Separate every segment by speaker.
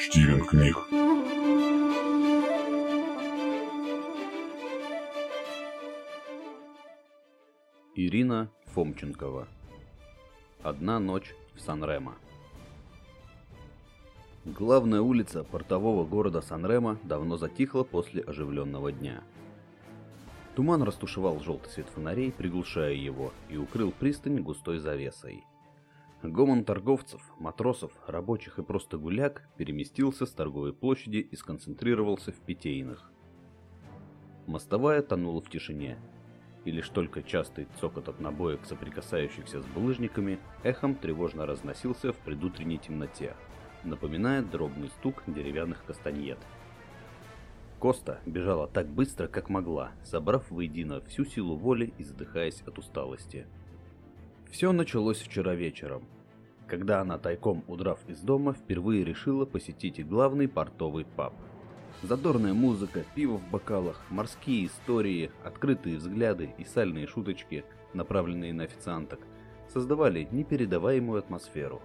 Speaker 1: Стивен Книг.
Speaker 2: Ирина Фомченкова. Одна ночь в Сан-Ремо. Главная улица портового города Сан-Ремо давно затихла после оживленного дня. Туман растушевал желтый свет фонарей, приглушая его, и укрыл пристань густой завесой. Гомон торговцев, матросов, рабочих и просто гуляк переместился с торговой площади и сконцентрировался в питейных. Мостовая тонула в тишине, и лишь только частый цокот от набоек, соприкасающихся с булыжниками, эхом тревожно разносился в предутренней темноте, напоминая дробный стук деревянных кастаньет. Коста бежала так быстро, как могла, собрав воедино всю силу воли и задыхаясь от усталости. Все началось вчера вечером, когда она, тайком удрав из дома, впервые решила посетить главный портовый паб. Задорная музыка, пиво в бокалах, морские истории, открытые взгляды и сальные шуточки, направленные на официанток, создавали непередаваемую атмосферу.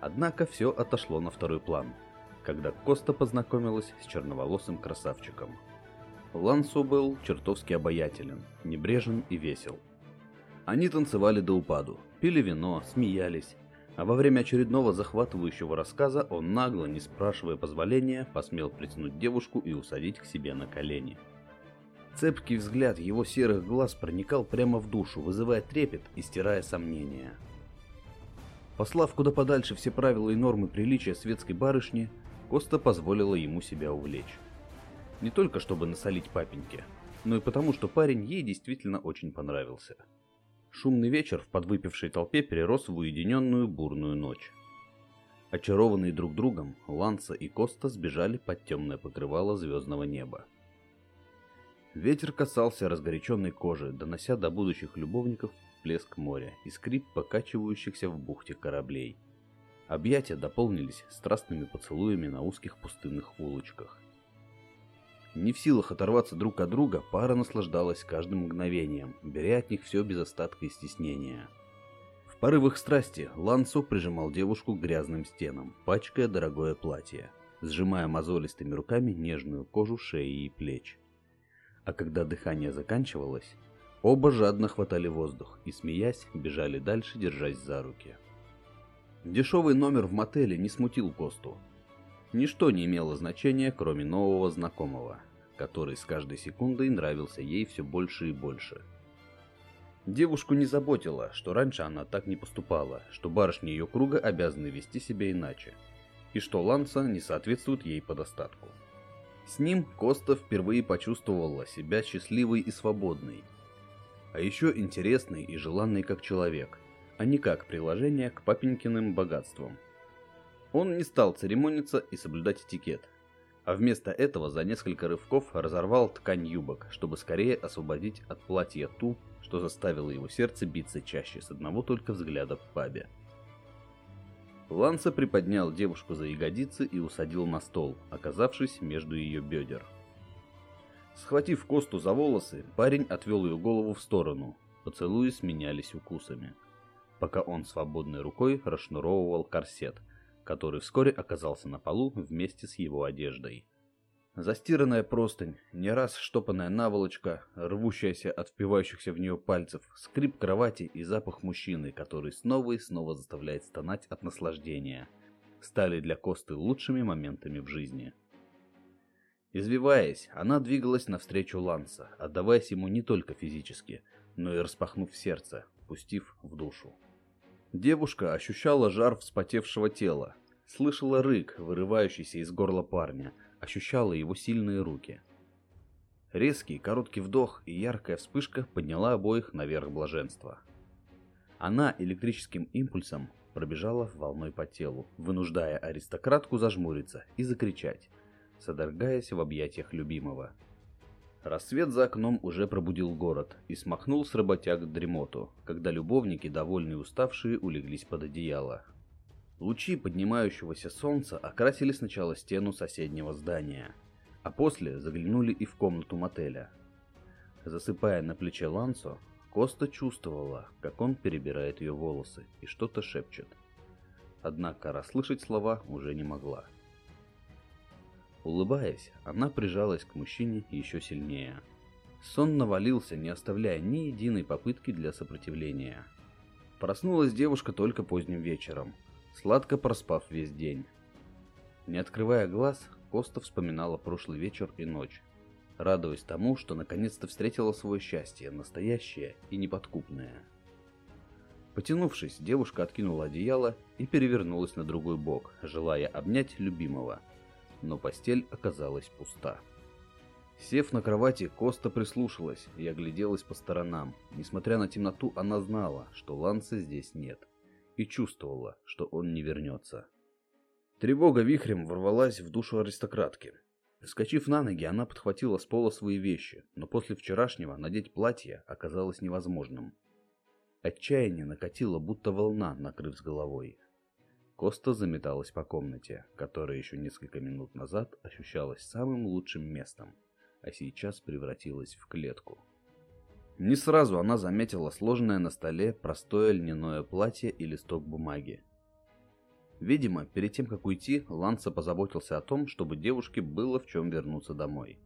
Speaker 2: Однако все отошло на второй план, когда Коста познакомилась с черноволосым красавчиком. Лансо был чертовски обаятелен, небрежен и весел. Они танцевали до упаду, пили вино, смеялись, а во время очередного захватывающего рассказа он нагло, не спрашивая позволения, посмел притянуть девушку и усадить к себе на колени. Цепкий взгляд его серых глаз проникал прямо в душу, вызывая трепет и стирая сомнения. Послав куда подальше все правила и нормы приличия светской барышни, Коста позволила ему себя увлечь. Не только чтобы насолить папеньке, но и потому, что парень ей действительно очень понравился. Шумный вечер в подвыпившей толпе перерос в уединенную бурную ночь. Очарованные друг другом, Ланса и Коста сбежали под темное покрывало звездного неба. Ветер касался разгоряченной кожи, донося до будущих любовников плеск моря и скрип покачивающихся в бухте кораблей. Объятия дополнились страстными поцелуями на узких пустынных улочках. Не в силах оторваться друг от друга, пара наслаждалась каждым мгновением, беря от них все без остатка и стеснения. В порывах страсти Лансо прижимал девушку к грязным стенам, пачкая дорогое платье, сжимая мозолистыми руками нежную кожу шеи и плеч. А когда дыхание заканчивалось, оба жадно хватали воздух и, смеясь, бежали дальше, держась за руки. Дешевый номер в мотеле не смутил Косту, Ничто не имело значения, кроме нового знакомого, который с каждой секундой нравился ей все больше и больше. Девушку не заботило, что раньше она так не поступала, что барышни ее круга обязаны вести себя иначе, и что Ланса не соответствует ей по достатку. С ним Коста впервые почувствовала себя счастливой и свободной, а еще интересной и желанной как человек, а не как приложение к папенькиным богатствам – он не стал церемониться и соблюдать этикет, а вместо этого за несколько рывков разорвал ткань юбок, чтобы скорее освободить от платья ту, что заставило его сердце биться чаще с одного только взгляда в пабе. Ланса приподнял девушку за ягодицы и усадил на стол, оказавшись между ее бедер. Схватив Косту за волосы, парень отвел ее голову в сторону. Поцелуи сменялись укусами, пока он свободной рукой расшнуровывал корсет – который вскоре оказался на полу вместе с его одеждой. Застиранная простынь, не раз штопанная наволочка, рвущаяся от впивающихся в нее пальцев, скрип кровати и запах мужчины, который снова и снова заставляет стонать от наслаждения, стали для Косты лучшими моментами в жизни. Извиваясь, она двигалась навстречу Ланса, отдаваясь ему не только физически, но и распахнув сердце, пустив в душу. Девушка ощущала жар вспотевшего тела, слышала рык, вырывающийся из горла парня, ощущала его сильные руки. Резкий короткий вдох и яркая вспышка подняла обоих наверх блаженства. Она электрическим импульсом пробежала волной по телу, вынуждая аристократку зажмуриться и закричать, содрогаясь в объятиях любимого. Рассвет за окном уже пробудил город и смахнул с работяг дремоту, когда любовники, довольные и уставшие, улеглись под одеяло. Лучи поднимающегося солнца окрасили сначала стену соседнего здания, а после заглянули и в комнату мотеля. Засыпая на плече Лансо, Коста чувствовала, как он перебирает ее волосы и что-то шепчет. Однако расслышать слова уже не могла. Улыбаясь, она прижалась к мужчине еще сильнее. Сон навалился, не оставляя ни единой попытки для сопротивления. Проснулась девушка только поздним вечером, сладко проспав весь день. Не открывая глаз, Коста вспоминала прошлый вечер и ночь, радуясь тому, что наконец-то встретила свое счастье, настоящее и неподкупное. Потянувшись, девушка откинула одеяло и перевернулась на другой бок, желая обнять любимого. Но постель оказалась пуста. Сев на кровати, Коста прислушалась и огляделась по сторонам. Несмотря на темноту, она знала, что Ланса здесь нет, и чувствовала, что он не вернется. Тревога вихрем ворвалась в душу аристократки. Скочив на ноги, она подхватила с пола свои вещи, но после вчерашнего надеть платье оказалось невозможным. Отчаяние накатило, будто волна, накрыв с головой. Коста заметалась по комнате, которая еще несколько минут назад ощущалась самым лучшим местом, а сейчас превратилась в клетку. Не сразу она заметила сложенное на столе простое льняное платье и листок бумаги. Видимо, перед тем, как уйти, Ланса позаботился о том, чтобы девушке было в чем вернуться домой.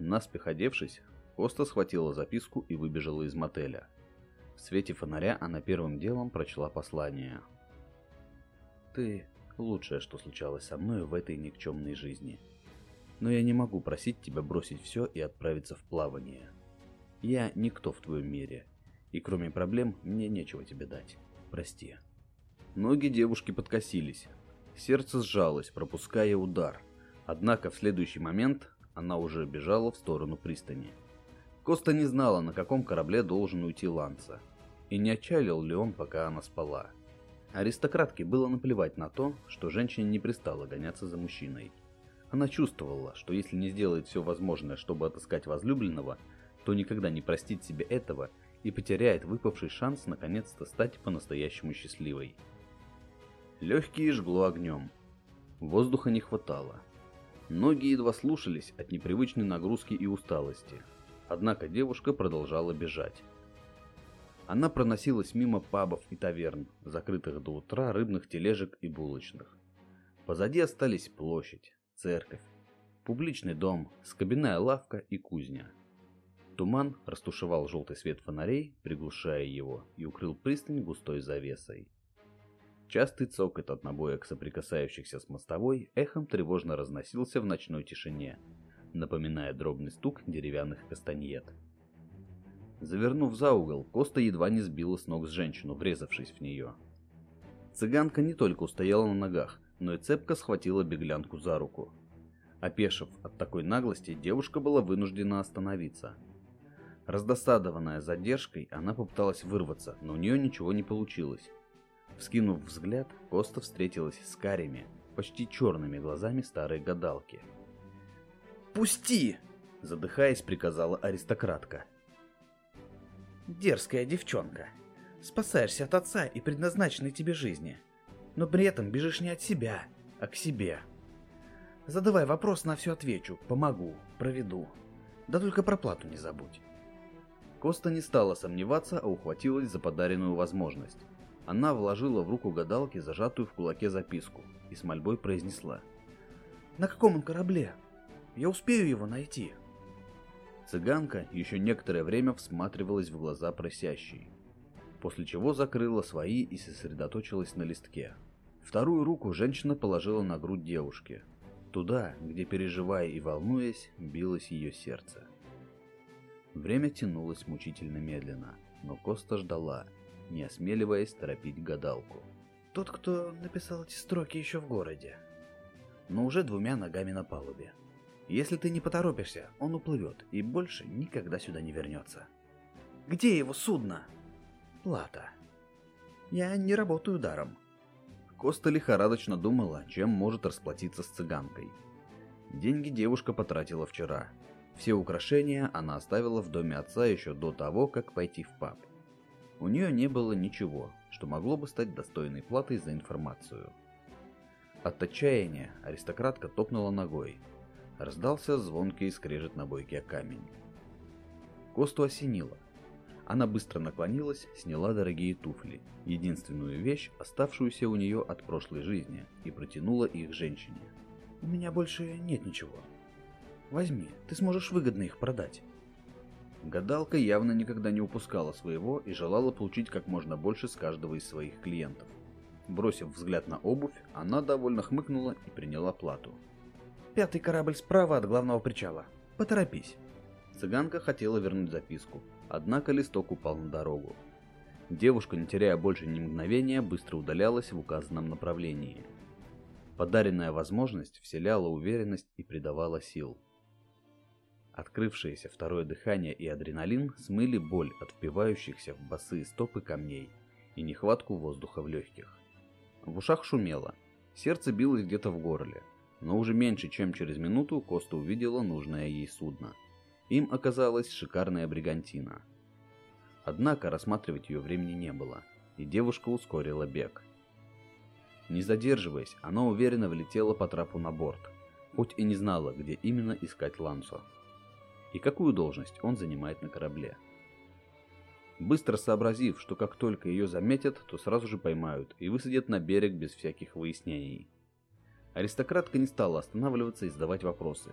Speaker 2: Наспех одевшись, Коста схватила записку и выбежала из мотеля. В свете фонаря она первым делом прочла послание. «Ты лучшее, что случалось со мной в этой никчемной жизни», но я не могу просить тебя бросить все и отправиться в плавание. Я никто в твоем мире, и кроме проблем мне нечего тебе дать. Прости. Ноги девушки подкосились. Сердце сжалось, пропуская удар. Однако в следующий момент она уже бежала в сторону пристани. Коста не знала, на каком корабле должен уйти Ланца, и не отчалил ли он, пока она спала. Аристократке было наплевать на то, что женщине не пристало гоняться за мужчиной. Она чувствовала, что если не сделает все возможное, чтобы отыскать возлюбленного, то никогда не простит себе этого и потеряет выпавший шанс наконец-то стать по-настоящему счастливой. Легкие жгло огнем. Воздуха не хватало. Ноги едва слушались от непривычной нагрузки и усталости. Однако девушка продолжала бежать. Она проносилась мимо пабов и таверн, закрытых до утра рыбных тележек и булочных. Позади остались площадь, церковь, публичный дом, скобяная лавка и кузня. Туман растушевал желтый свет фонарей, приглушая его, и укрыл пристань густой завесой. Частый цокот от набоек, соприкасающихся с мостовой, эхом тревожно разносился в ночной тишине, напоминая дробный стук деревянных кастаньет. Завернув за угол, Коста едва не сбила с ног с женщину, врезавшись в нее. Цыганка не только устояла на ногах, но и цепко схватила беглянку за руку. Опешив от такой наглости, девушка была вынуждена остановиться. Раздосадованная задержкой, она попыталась вырваться, но у нее ничего не получилось. Вскинув взгляд, Коста встретилась с карими, почти черными глазами старой гадалки.
Speaker 1: «Пусти!»
Speaker 2: – задыхаясь, приказала аристократка.
Speaker 1: «Дерзкая девчонка. Спасаешься от отца и предназначенной тебе жизни но при этом бежишь не от себя, а к себе. Задавай вопрос, на все отвечу, помогу, проведу. Да только про плату не забудь.
Speaker 2: Коста не стала сомневаться, а ухватилась за подаренную возможность. Она вложила в руку гадалки зажатую в кулаке записку и с мольбой произнесла.
Speaker 1: «На каком он корабле? Я успею его найти».
Speaker 2: Цыганка еще некоторое время всматривалась в глаза просящей, после чего закрыла свои и сосредоточилась на листке. Вторую руку женщина положила на грудь девушки, туда, где, переживая и волнуясь, билось ее сердце. Время тянулось мучительно медленно, но Коста ждала, не осмеливаясь торопить гадалку.
Speaker 1: «Тот, кто написал эти строки еще в городе, но уже двумя ногами на палубе. Если ты не поторопишься, он уплывет и больше никогда сюда не вернется. Где его судно?» плата. Я не работаю даром.
Speaker 2: Коста лихорадочно думала, чем может расплатиться с цыганкой. Деньги девушка потратила вчера. Все украшения она оставила в доме отца еще до того, как пойти в паб. У нее не было ничего, что могло бы стать достойной платой за информацию. От отчаяния аристократка топнула ногой. Раздался звонкий скрежет на бойке камень. Косту осенило. Она быстро наклонилась, сняла дорогие туфли, единственную вещь, оставшуюся у нее от прошлой жизни, и протянула их женщине.
Speaker 1: У меня больше нет ничего. Возьми, ты сможешь выгодно их продать.
Speaker 2: Гадалка явно никогда не упускала своего и желала получить как можно больше с каждого из своих клиентов. Бросив взгляд на обувь, она довольно хмыкнула и приняла плату.
Speaker 1: Пятый корабль справа от главного причала. Поторопись.
Speaker 2: Цыганка хотела вернуть записку, однако листок упал на дорогу. Девушка, не теряя больше ни мгновения, быстро удалялась в указанном направлении. Подаренная возможность вселяла уверенность и придавала сил. Открывшееся второе дыхание и адреналин смыли боль от впивающихся в босые стопы камней и нехватку воздуха в легких. В ушах шумело, сердце билось где-то в горле, но уже меньше, чем через минуту Коста увидела нужное ей судно. Им оказалась шикарная бригантина. Однако рассматривать ее времени не было, и девушка ускорила бег. Не задерживаясь, она уверенно влетела по трапу на борт, хоть и не знала, где именно искать Лансо и какую должность он занимает на корабле. Быстро сообразив, что как только ее заметят, то сразу же поймают и высадят на берег без всяких выяснений. Аристократка не стала останавливаться и задавать вопросы.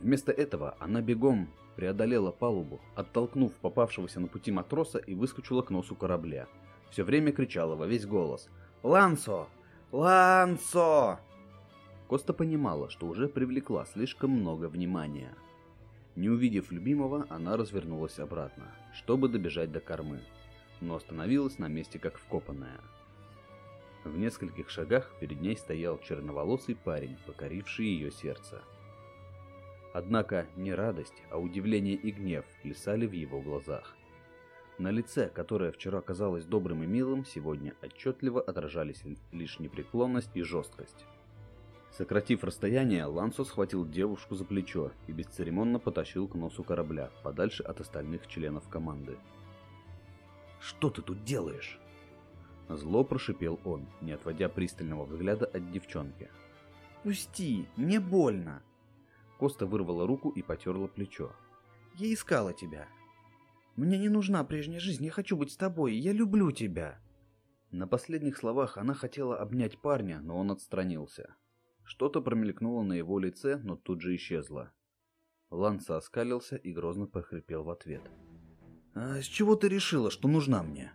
Speaker 2: Вместо этого она бегом преодолела палубу, оттолкнув попавшегося на пути матроса и выскочила к носу корабля. Все время кричала во весь голос «Лансо! Лансо!» Коста понимала, что уже привлекла слишком много внимания – не увидев любимого, она развернулась обратно, чтобы добежать до кормы, но остановилась на месте как вкопанная. В нескольких шагах перед ней стоял черноволосый парень, покоривший ее сердце. Однако не радость, а удивление и гнев плясали в его глазах. На лице, которое вчера казалось добрым и милым, сегодня отчетливо отражались лишь непреклонность и жесткость. Сократив расстояние, Лансо схватил девушку за плечо и бесцеремонно потащил к носу корабля, подальше от остальных членов команды.
Speaker 1: «Что ты тут делаешь?»
Speaker 2: Зло прошипел он, не отводя пристального взгляда от девчонки.
Speaker 1: «Пусти, мне больно!»
Speaker 2: Коста вырвала руку и потерла плечо.
Speaker 1: «Я искала тебя. Мне не нужна прежняя жизнь, я хочу быть с тобой, я люблю тебя!»
Speaker 2: На последних словах она хотела обнять парня, но он отстранился. Что-то промелькнуло на его лице, но тут же исчезло. Ланса оскалился и грозно прохрипел в ответ.
Speaker 1: «А с чего ты решила, что нужна мне?»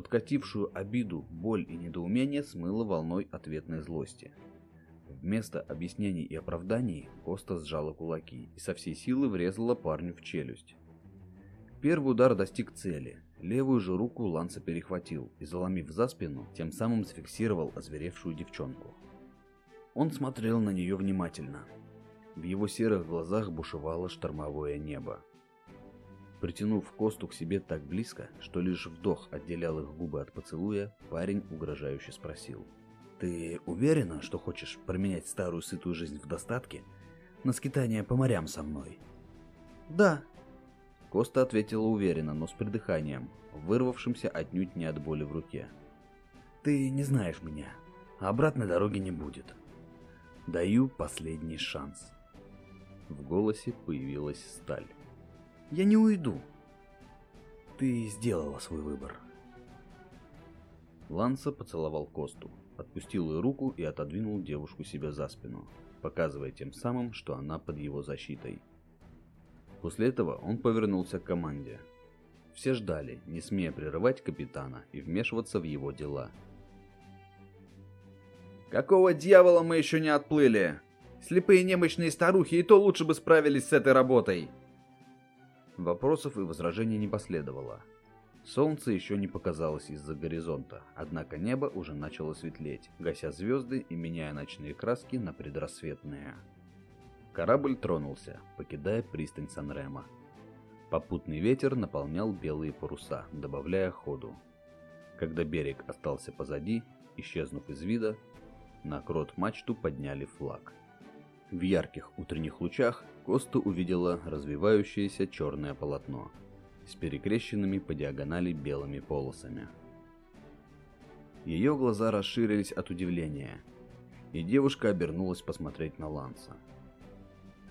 Speaker 2: Подкатившую обиду, боль и недоумение смыло волной ответной злости. Вместо объяснений и оправданий Коста сжала кулаки и со всей силы врезала парню в челюсть. Первый удар достиг цели. Левую же руку Ланса перехватил и, заломив за спину, тем самым сфиксировал озверевшую девчонку. Он смотрел на нее внимательно. В его серых глазах бушевало штормовое небо. Притянув Косту к себе так близко, что лишь вдох отделял их губы от поцелуя, парень угрожающе спросил. «Ты уверена, что хочешь променять старую сытую жизнь в достатке на скитание по морям со мной?»
Speaker 1: «Да».
Speaker 2: Коста ответила уверенно, но с придыханием, вырвавшимся отнюдь не от боли в руке.
Speaker 1: «Ты не знаешь меня, а обратной дороги не будет. Даю последний шанс.
Speaker 2: В голосе появилась сталь.
Speaker 1: Я не уйду. Ты сделала свой выбор.
Speaker 2: Ланса поцеловал Косту, отпустил ее руку и отодвинул девушку себе за спину, показывая тем самым, что она под его защитой. После этого он повернулся к команде. Все ждали, не смея прерывать капитана и вмешиваться в его дела –
Speaker 3: Какого дьявола мы еще не отплыли? Слепые немощные старухи и то лучше бы справились с этой работой.
Speaker 2: Вопросов и возражений не последовало. Солнце еще не показалось из-за горизонта, однако небо уже начало светлеть, гася звезды и меняя ночные краски на предрассветные. Корабль тронулся, покидая пристань Санрема. Попутный ветер наполнял белые паруса, добавляя ходу. Когда берег остался позади, исчезнув из вида, на крот-мачту подняли флаг. В ярких утренних лучах Коста увидела развивающееся черное полотно с перекрещенными по диагонали белыми полосами. Ее глаза расширились от удивления, и девушка обернулась посмотреть на Ланса.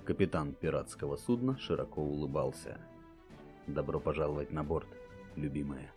Speaker 2: Капитан пиратского судна широко улыбался. «Добро пожаловать на борт, любимая».